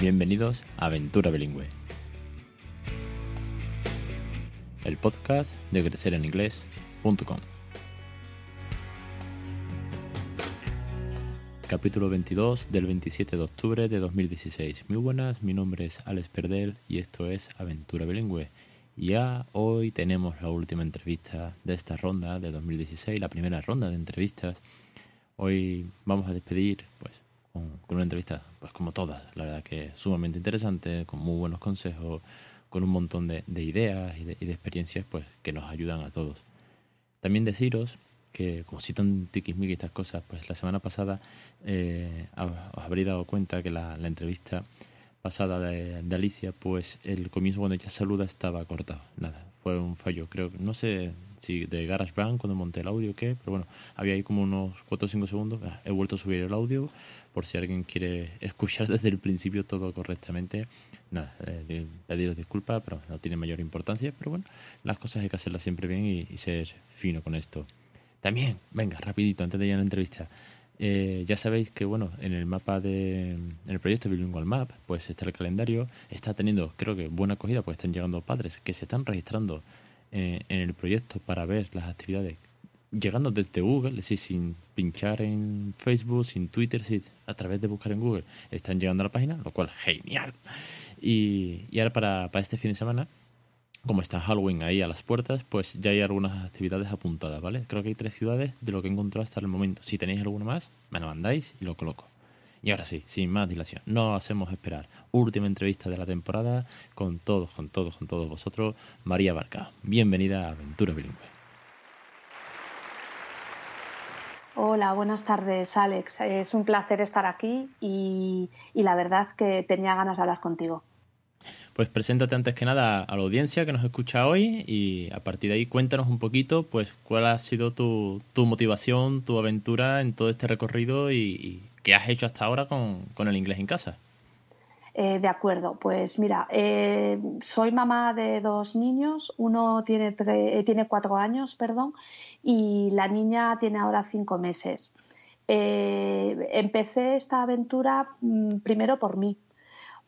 Bienvenidos a Aventura Bilingüe, el podcast de crecereninglés.com. Capítulo 22 del 27 de octubre de 2016. Muy buenas, mi nombre es Alex Perdel y esto es Aventura Bilingüe. Ya hoy tenemos la última entrevista de esta ronda de 2016, la primera ronda de entrevistas. Hoy vamos a despedir pues con, una entrevista, pues como todas, la verdad que sumamente interesante, con muy buenos consejos, con un montón de, ideas y de, experiencias pues que nos ayudan a todos. También deciros que como citan tiquismiquis y estas cosas, pues la semana pasada eh, os habréis dado cuenta que la, entrevista pasada de, de, Alicia, pues el comienzo cuando ella saluda estaba cortado. Nada, fue un fallo. Creo no sé si de GarageBand cuando monté el audio qué, pero bueno, había ahí como unos 4 o 5 segundos. Ah, he vuelto a subir el audio por si alguien quiere escuchar desde el principio todo correctamente. Nada, eh, pediros disculpas, pero no tiene mayor importancia. Pero bueno, las cosas hay que hacerlas siempre bien y, ser fino con esto. También, venga, rapidito, antes de ir a la entrevista. Eh, ya sabéis que bueno, en el mapa de en el proyecto Bilingual Map, pues está el calendario, está teniendo, creo que buena acogida, pues están llegando padres que se están registrando eh, en el proyecto para ver las actividades llegando desde Google, es decir, sin pinchar en Facebook, sin Twitter, a través de buscar en Google, están llegando a la página, lo cual genial. Y, y ahora para, para este fin de semana, como está Halloween ahí a las puertas, pues ya hay algunas actividades apuntadas, ¿vale? Creo que hay tres ciudades de lo que he encontrado hasta el momento. Si tenéis alguna más, me lo mandáis y lo coloco. Y ahora sí, sin más dilación, no hacemos esperar. Última entrevista de la temporada con todos, con todos, con todos vosotros. María Barca, bienvenida a Aventura Bilingüe. Hola, buenas tardes, Alex. Es un placer estar aquí y, la verdad que tenía ganas de hablar contigo. Pues preséntate antes que nada a la audiencia que nos escucha hoy y a partir de ahí cuéntanos un poquito pues cuál ha sido tu, tu motivación, tu aventura en todo este recorrido y, ¿Qué has hecho hasta ahora con, el inglés en casa? Eh, de acuerdo, pues mira, eh, soy mamá de dos niños, uno tiene, eh, tiene cuatro años, perdón, y la niña tiene ahora cinco meses. empecé esta aventura mm, primero por mí,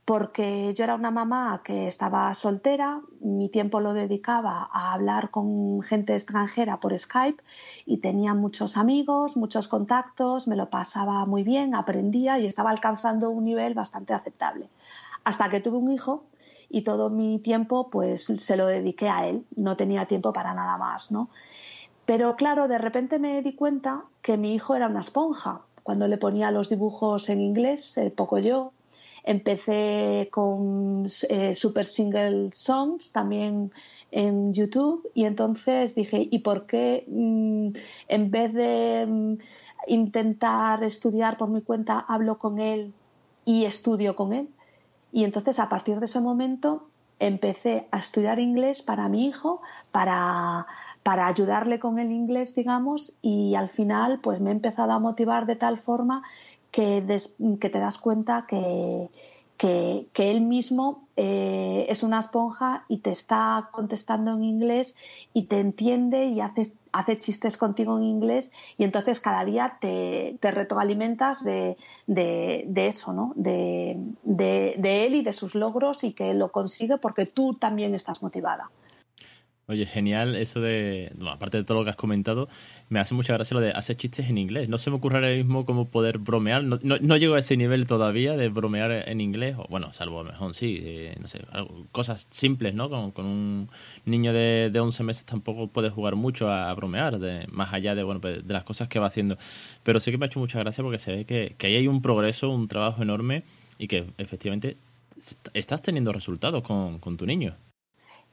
porque yo era una mamá que estaba soltera, mi tiempo lo dedicaba a hablar con gente extranjera por Skype y tenía muchos amigos, muchos contactos, me lo pasaba muy bien, aprendía y estaba alcanzando un nivel bastante aceptable. Hasta que tuve un hijo y todo mi tiempo pues se lo dediqué a él, no tenía tiempo para nada más, ¿no? Pero claro, de repente me di cuenta que mi hijo era una esponja. Cuando le ponía los dibujos en inglés, poco yo, Empecé con eh, Super Single Songs también en YouTube y entonces dije, ¿y por qué mm, en vez de mm, intentar estudiar por mi cuenta, hablo con él y estudio con él? Y entonces a partir de ese momento empecé a estudiar inglés para mi hijo, para, para ayudarle con el inglés, digamos, y al final pues me he empezado a motivar de tal forma que, te das cuenta que, que, él mismo eh, es una esponja y te está contestando en inglés y te entiende y hace, hace chistes contigo en inglés y entonces cada día te, te retroalimentas de, de, eso, ¿no? De, de él y de sus logros y que lo consigue porque tú también estás motivada. Oye, genial eso de, aparte de todo lo que has comentado, me hace mucha gracia lo de hacer chistes en inglés. No se me ocurre ahora mismo cómo poder bromear, no, no, llego a ese nivel todavía de bromear en inglés, o bueno, salvo mejor sí, eh, no sé, cosas simples, ¿no? Con, con un niño de, de 11 meses tampoco puedes jugar mucho a, bromear, de, más allá de, bueno, pues, de las cosas que va haciendo. Pero sí que me ha hecho mucha gracia porque se ve que, que ahí hay un progreso, un trabajo enorme y que efectivamente estás teniendo resultados con, con tu niño.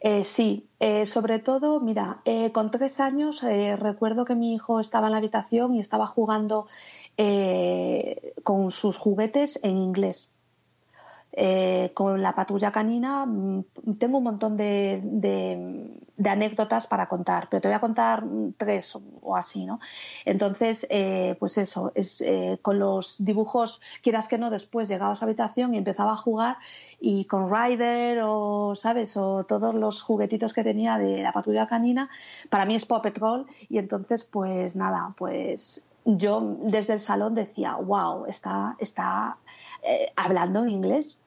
Eh, sí, eh, sobre todo, mira, eh, con tres años recuerdo que mi hijo estaba en la habitación y estaba jugando con sus juguetes en inglés. Eh, con la patrulla canina mm, tengo un montón de, anécdotas para contar, pero te voy a contar tres o así, ¿no? Entonces, eh, pues eso, es eh, con los dibujos, quieras que no, después llegaba a su habitación y empezaba a jugar y con Ryder o, ¿sabes? O todos los juguetitos que tenía de la patrulla canina, para mí es Paw Patrol y entonces, pues nada, pues yo desde el salón decía, wow, está, está hablando en inglés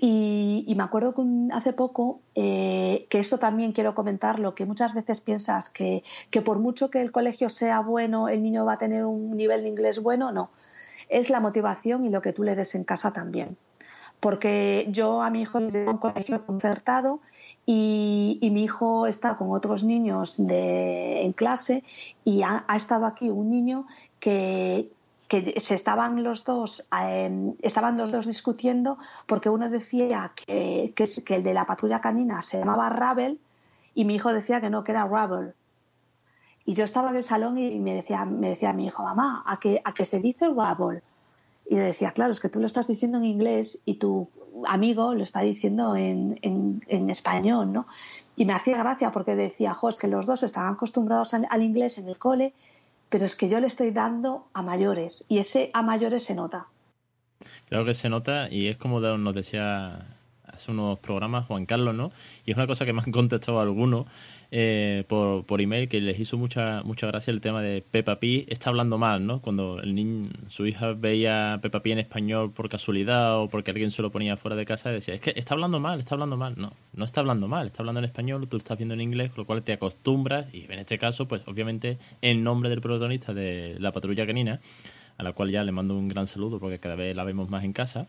Y, me acuerdo que hace poco, eh, que esto también quiero comentarlo, que muchas veces piensas que, que por mucho que el colegio sea bueno, el niño va a tener un nivel de inglés bueno, no. Es la motivación y lo que tú le des en casa también porque yo a mi hijo le doy un colegio concertado y, mi hijo está con otros niños en clase y ha, estado aquí un niño que, se estaban los dos em, estaban los dos discutiendo porque uno decía que, que, el de la patrulla canina se llamaba Rabel y mi hijo decía que no que era Rabel y yo estaba en el salón y me decía me decía mi hijo mamá a que a que se dice Rabel y le decía, claro, es que tú lo estás diciendo en inglés y tu amigo lo está diciendo en, en, español, ¿no? Y me hacía gracia porque decía, jo, es que los dos estaban acostumbrados al, inglés en el cole, pero es que yo le estoy dando a mayores y ese a mayores se nota. Claro que se nota y es como nos decía hace unos programas Juan Carlos, ¿no? Y es una cosa que me han contestado algunos eh, por, por email que les hizo mucha mucha gracia el tema de Peppa Pig está hablando mal, ¿no? Cuando el niño, su hija veía Peppa Pig en español por casualidad o porque alguien se lo ponía fuera de casa, decía, es que está hablando mal, está hablando mal. No, no está hablando mal, está hablando en español, tú estás viendo en inglés, con lo cual te acostumbras y en este caso, pues obviamente en nombre del protagonista de La Patrulla Canina, a la cual ya le mando un gran saludo porque cada vez la vemos más en casa,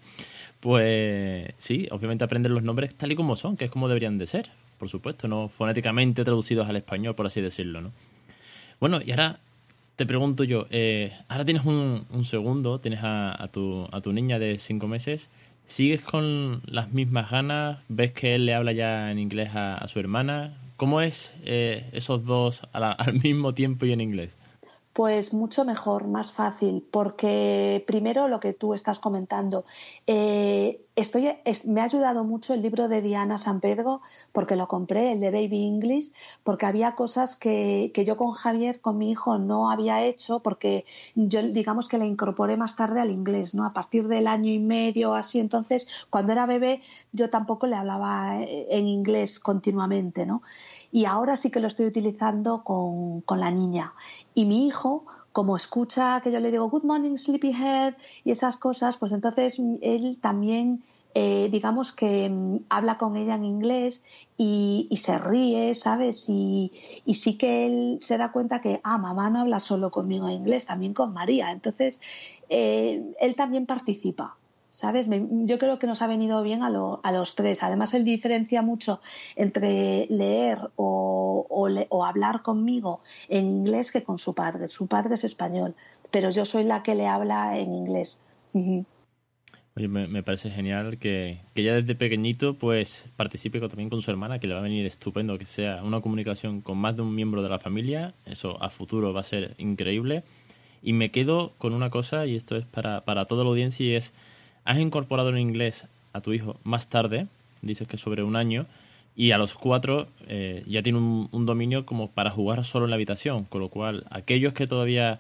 pues sí, obviamente aprenden los nombres tal y como son, que es como deberían de ser por supuesto, no fonéticamente traducidos al español, por así decirlo, ¿no? Bueno, y ahora te pregunto yo, eh, ahora tienes un, segundo, tienes a, tu, a tu niña de cinco meses, ¿sigues con las mismas ganas? ¿Ves que él le habla ya en inglés a, su hermana? ¿Cómo es eh, esos dos al mismo tiempo y en inglés? Pues mucho mejor, más fácil, porque primero lo que tú estás comentando, eh, estoy, me ha ayudado mucho el libro de Diana San Pedro, porque lo compré, el de Baby English, porque había cosas que, que yo con Javier, con mi hijo, no había hecho, porque yo digamos que le incorporé más tarde al inglés, ¿no? A partir del año y medio, así, entonces, cuando era bebé, yo tampoco le hablaba eh, en inglés continuamente, ¿no? Y ahora sí que lo estoy utilizando con, la niña. Y mi hijo, como escucha que yo le digo Good morning, sleepyhead y esas cosas, pues entonces él también, eh, digamos que mm, habla con ella en inglés y, se ríe, ¿sabes? Y, sí que él se da cuenta que, ah, mamá no habla solo conmigo en inglés, también con María. Entonces, eh, él también participa. ¿Sabes? yo creo que nos ha venido bien a, los tres. Además, él diferencia mucho entre leer o, hablar conmigo en inglés que con su padre. Su padre es español, pero yo soy la que le habla en inglés. Oye, me, parece genial que, que, ya desde pequeñito pues participe también con su hermana, que le va a venir estupendo que sea una comunicación con más de un miembro de la familia. Eso a futuro va a ser increíble. Y me quedo con una cosa, y esto es para, para toda la audiencia, y es has incorporado el inglés a tu hijo más tarde, dices que sobre un año, y a los cuatro eh, ya tiene un, dominio como para jugar solo en la habitación, con lo cual aquellos que todavía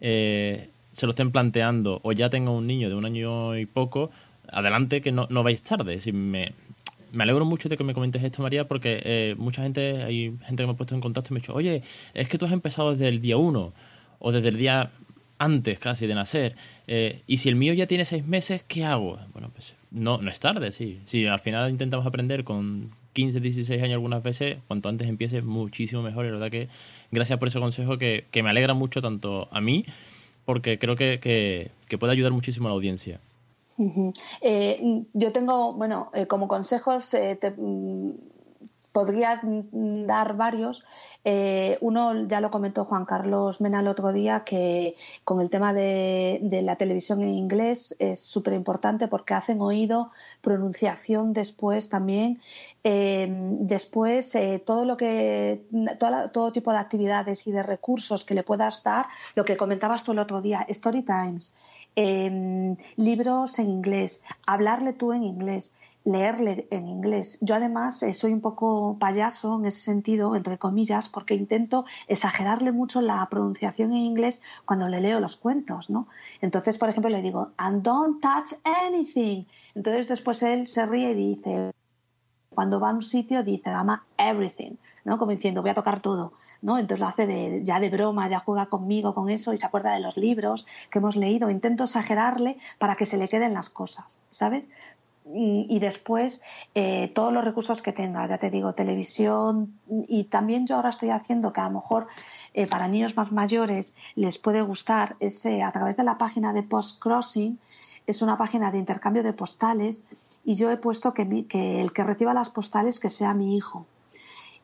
eh, se lo estén planteando o ya tengan un niño de un año y poco, adelante que no, no vais tarde. Me alegro mucho de que me comentes esto, María, porque eh, mucha gente, hay gente que me ha puesto en contacto y me ha dicho, oye, es que tú has empezado desde el día uno o desde el día antes casi de nacer. Eh, y si el mío ya tiene seis meses, ¿qué hago? Bueno, pues no, no es tarde, sí. Si al final intentamos aprender con 15, 16 años algunas veces, cuanto antes empieces, muchísimo mejor. Y la verdad que gracias por ese consejo que, que me alegra mucho tanto a mí, porque creo que, que, puede ayudar muchísimo a la audiencia. Eh, yo tengo, bueno, eh, como consejos, te, mm, podría dar varios. Eh, uno ya lo comentó Juan Carlos Mena el otro día, que con el tema de, la televisión en inglés es súper importante porque hacen oído, pronunciación después también. Eh, después, eh, todo lo que, todo tipo de actividades y de recursos que le puedas dar, lo que comentabas tú el otro día, Story Times, libros en inglés, hablarle tú en inglés leerle en inglés. Yo además eh, soy un poco payaso en ese sentido, entre comillas, porque intento exagerarle mucho la pronunciación en inglés cuando le leo los cuentos, ¿no? Entonces, por ejemplo, le digo, and don't touch anything. Entonces después él se ríe y dice, cuando va a un sitio dice, ama everything, ¿no? Como diciendo, voy a tocar todo. ¿no? Entonces lo hace de, ya de broma, ya juega conmigo con eso y se acuerda de los libros que hemos leído. Intento exagerarle para que se le queden las cosas, ¿sabes? Y después eh, todos los recursos que tengas, ya te digo, televisión y también yo ahora estoy haciendo que a lo mejor eh, para niños más mayores les puede gustar ese a través de la página de Post Crossing es una página de intercambio de postales y yo he puesto que, el que reciba las postales que sea mi hijo.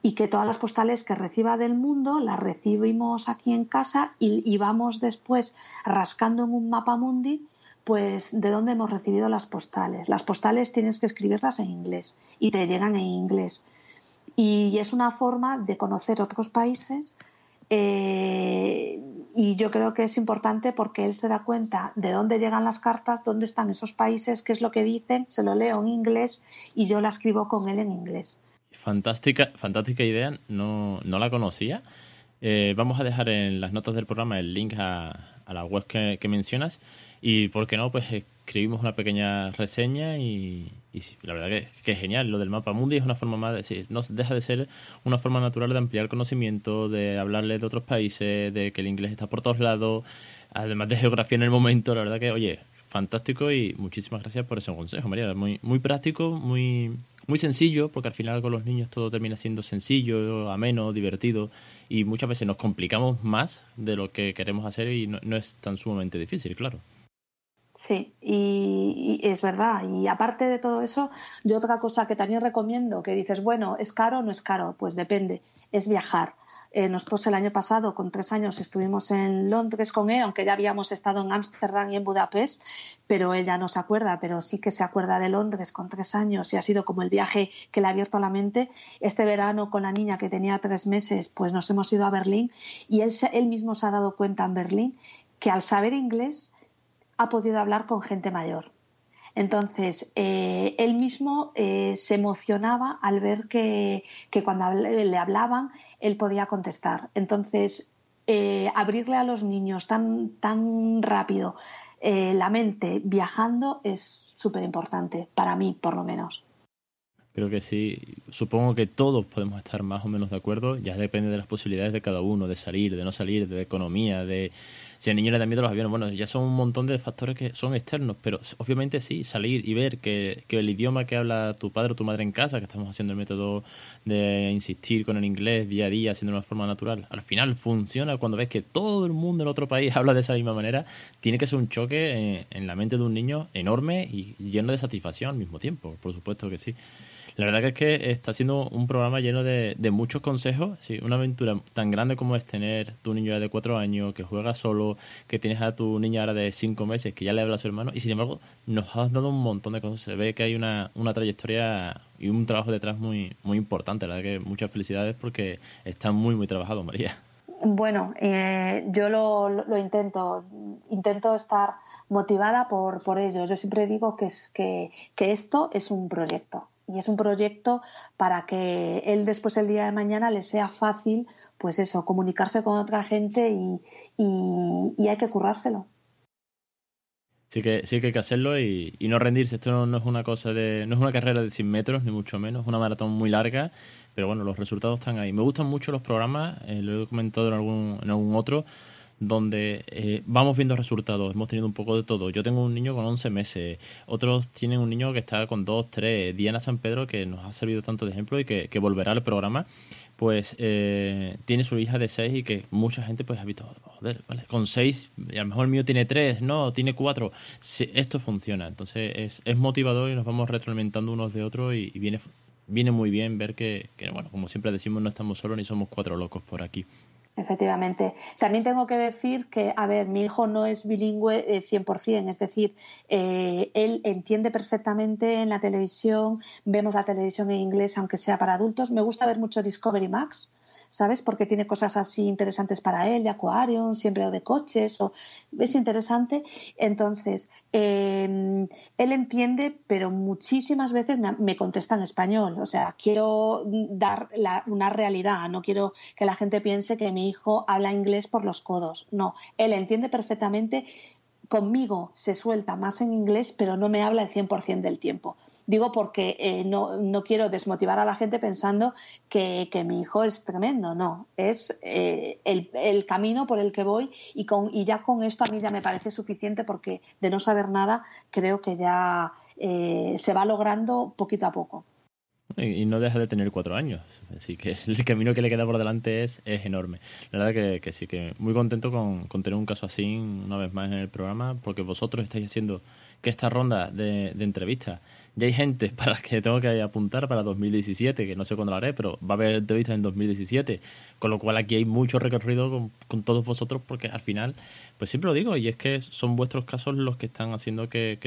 Y que todas las postales que reciba del mundo las recibimos aquí en casa y vamos después rascando en un mapa mundi pues de dónde hemos recibido las postales. Las postales tienes que escribirlas en inglés y te llegan en inglés. Y es una forma de conocer otros países eh, y yo creo que es importante porque él se da cuenta de dónde llegan las cartas, dónde están esos países, qué es lo que dicen, se lo leo en inglés y yo la escribo con él en inglés. Fantástica, fantástica idea, no, no la conocía. Eh, vamos a dejar en las notas del programa el link a, la web que mencionas y, ¿por qué no? Pues escribimos una pequeña reseña y, la verdad que, es genial. Lo del mapa mundi es una forma más de decir, no deja de ser una forma natural de ampliar conocimiento, de hablarle de otros países, de que el inglés está por todos lados, además de geografía en el momento. La verdad que, oye, fantástico y muchísimas gracias por ese consejo, María. Muy, muy práctico, muy, muy sencillo, porque al final con los niños todo termina siendo sencillo, ameno, divertido, y muchas veces nos complicamos más de lo que queremos hacer y no es tan sumamente difícil, claro. Sí, y, es verdad. Y aparte de todo eso, yo otra cosa que también recomiendo, que dices, bueno, ¿es caro o no es caro? Pues depende, es viajar. Eh, nosotros el año pasado, con tres años, estuvimos en Londres con él, aunque ya habíamos estado en Ámsterdam y en Budapest, pero él ya no se acuerda, pero sí que se acuerda de Londres con tres años y ha sido como el viaje que le ha abierto la mente. Este verano con la niña que tenía tres meses, pues nos hemos ido a Berlín y él, él mismo se ha dado cuenta en Berlín que al saber inglés ha podido hablar con gente mayor. Entonces, eh, él mismo eh, se emocionaba al ver que, cuando le hablaban, él podía contestar. Entonces, eh, abrirle a los niños tan, tan rápido la mente viajando es súper importante, para mí por lo menos. Creo que sí. Supongo que todos podemos estar más o menos de acuerdo. Ya depende de las posibilidades de cada uno, de salir, de no salir, de economía, de si al niño le da miedo los aviones, bueno, ya son un montón de factores que son externos, pero obviamente sí, salir y ver que, que el idioma que habla tu padre o tu madre en casa, que estamos haciendo el método de insistir con el inglés día a día, haciendo de una forma natural, al final funciona cuando ves que todo el mundo en otro país habla de esa misma manera, tiene que ser un choque en, en la mente de un niño enorme y lleno de satisfacción al mismo tiempo, por supuesto que sí. La verdad que es que está siendo un programa lleno de, muchos consejos. Sí, una aventura tan grande como es tener tu niño de cuatro años, que juega solo, que tienes a tu niña ahora de cinco meses, que ya le habla a su hermano, y sin embargo nos has dado un montón de cosas. Se ve que hay una, trayectoria y un trabajo detrás muy, muy importante. La verdad que muchas felicidades porque está muy, muy trabajado, María. Bueno, eh, yo lo, intento, intento estar motivada por, por ello. Yo siempre digo que, es, que esto es un proyecto y es un proyecto para que él después el día de mañana le sea fácil, pues eso, comunicarse con otra gente y, y, hay que currárselo. Sí que, sí que hay que hacerlo y, no rendirse. Esto no, es una cosa de, no es una carrera de 100 metros, ni mucho menos, es una maratón muy larga, pero bueno, los resultados están ahí. Me gustan mucho los programas, eh, lo he comentado en algún, en algún otro, donde eh, vamos viendo resultados. Hemos tenido un poco de todo. Yo tengo un niño con 11 meses, otros tienen un niño que está con 2, 3. Diana San Pedro, que nos ha servido tanto de ejemplo y que, volverá al programa, pues eh, tiene su hija de 6 y que mucha gente pues ha visto, joder, vale, con 6, a lo mejor el mío tiene 3, no, tiene 4. esto funciona. Entonces es, es motivador y nos vamos retroalimentando unos de otros y, viene, viene muy bien ver que, que, bueno, como siempre decimos, no estamos solos ni somos cuatro locos por aquí. Efectivamente. También tengo que decir que, a ver, mi hijo no es bilingüe 100%, eh, es decir, eh, él entiende perfectamente en la televisión, vemos la televisión en inglés, aunque sea para adultos. Me gusta ver mucho Discovery Max, ¿sabes? Porque tiene cosas así interesantes para él, de acuario, siempre o de coches, o es interesante. Entonces, em, él entiende, pero muchísimas veces me, contesta en español. O sea, quiero dar una realidad, no quiero que la gente piense que mi hijo habla inglés por los codos. No, él entiende perfectamente. Conmigo se suelta más en inglés, pero no me habla el 100% del tiempo digo porque eh, no, no, quiero desmotivar a la gente pensando que, que mi hijo es tremendo, no, es eh, el, el, camino por el que voy y, con, y ya con esto a mí ya me parece suficiente porque de no saber nada creo que ya eh, se va logrando poquito a poco. Y no deja de tener cuatro años, así que el camino que le queda por delante es, es enorme. La verdad que, que sí, que muy contento con, con, tener un caso así una vez más en el programa, porque vosotros estáis haciendo que esta ronda de, de entrevistas, ya hay gente para las que tengo que apuntar para 2017, que no sé cuándo lo haré, pero va a haber entrevistas en 2017, con lo cual aquí hay mucho recorrido con, con todos vosotros, porque al final, pues siempre lo digo, y es que son vuestros casos los que están haciendo que,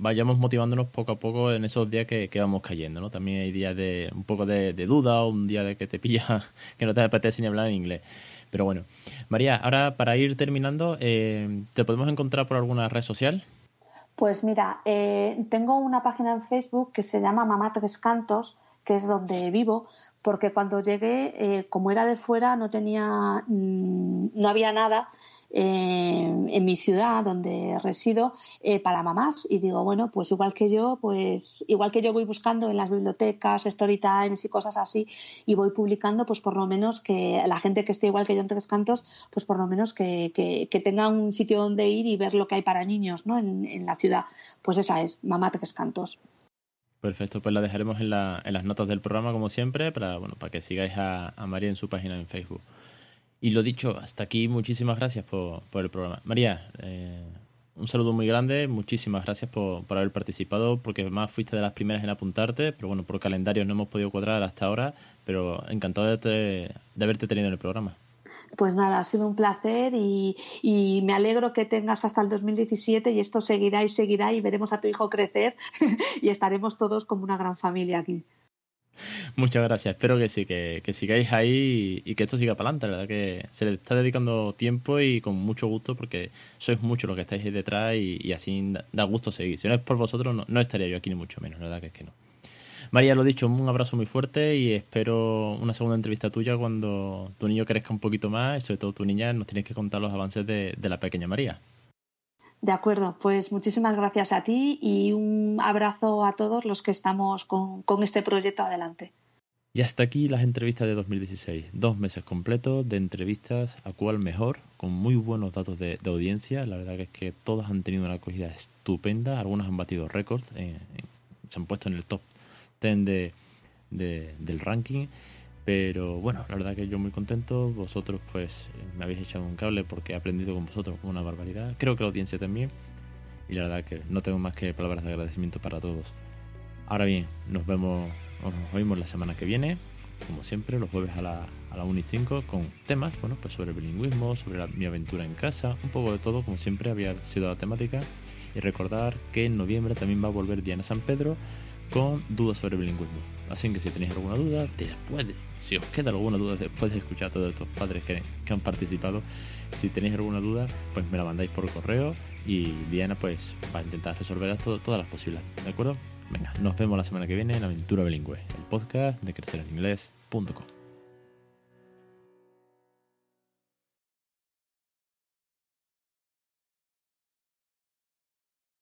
vayamos motivándonos poco a poco en esos días que, vamos cayendo, ¿no? También hay días de un poco de, de duda, un día de que te pilla, que no te apetece ni hablar en inglés. Pero bueno, María, ahora para ir terminando, eh, ¿te podemos encontrar por alguna red social? Pues mira, eh, tengo una página en Facebook que se llama Mamá Tres Cantos, que es donde vivo, porque cuando llegué, eh, como era de fuera, no tenía, mmm, no había nada en mi ciudad donde resido eh, para mamás y digo bueno pues igual que yo pues igual que yo voy buscando en las bibliotecas story times y cosas así y voy publicando pues por lo menos que la gente que esté igual que yo en Tres Cantos pues por lo menos que, que, tenga un sitio donde ir y ver lo que hay para niños ¿no? en, en la ciudad pues esa es Mamá Tres Cantos Perfecto, pues la dejaremos en, la, en, las notas del programa como siempre para, bueno, para que sigáis a María en su página en Facebook. Y lo dicho, hasta aquí, muchísimas gracias por, por el programa. María, eh, un saludo muy grande, muchísimas gracias por, por, haber participado, porque además fuiste de las primeras en apuntarte, pero bueno, por calendarios no hemos podido cuadrar hasta ahora, pero encantado de, de haberte tenido en el programa. Pues nada, ha sido un placer y, y, me alegro que tengas hasta el 2017 y esto seguirá y seguirá y veremos a tu hijo crecer y estaremos todos como una gran familia aquí. Muchas gracias. Espero que sí, que, que sigáis ahí y, que esto siga para adelante. La verdad que se le está dedicando tiempo y con mucho gusto porque sois muchos los que estáis ahí detrás y, y, así da gusto seguir. Si no es por vosotros, no, no, estaría yo aquí ni mucho menos. La verdad que es que no. María, lo dicho, un abrazo muy fuerte y espero una segunda entrevista tuya cuando tu niño crezca un poquito más y sobre todo tu niña nos tienes que contar los avances de, de la pequeña María. De acuerdo, pues muchísimas gracias a ti y un abrazo a todos los que estamos con, con, este proyecto adelante. Y hasta aquí las entrevistas de 2016. Dos meses completos de entrevistas a cuál mejor, con muy buenos datos de, de, audiencia. La verdad que es que todas han tenido una acogida estupenda. Algunas han batido récords, eh, se han puesto en el top 10 de, de, del ranking. Pero bueno, la verdad que yo muy contento. Vosotros pues me habéis echado un cable porque he aprendido con vosotros una barbaridad. Creo que la audiencia también. Y la verdad que no tengo más que palabras de agradecimiento para todos. Ahora bien, nos vemos, nos oímos la semana que viene, como siempre, los jueves a la, a la 1 y 5 con temas, bueno, pues sobre bilingüismo, sobre mi aventura en casa, un poco de todo, como siempre había sido la temática. Y recordar que en noviembre también va a volver Diana San Pedro con dudas sobre bilingüismo. Así que si tenéis alguna duda, después de si os queda alguna duda después de escuchar a todos estos padres que, han participado, si tenéis alguna duda, pues me la mandáis por correo y Diana pues va a intentar resolver todo, todas las posibilidades, ¿de acuerdo? Venga, nos vemos la semana que viene en Aventura Bilingüe, el podcast de crecereninglés.com.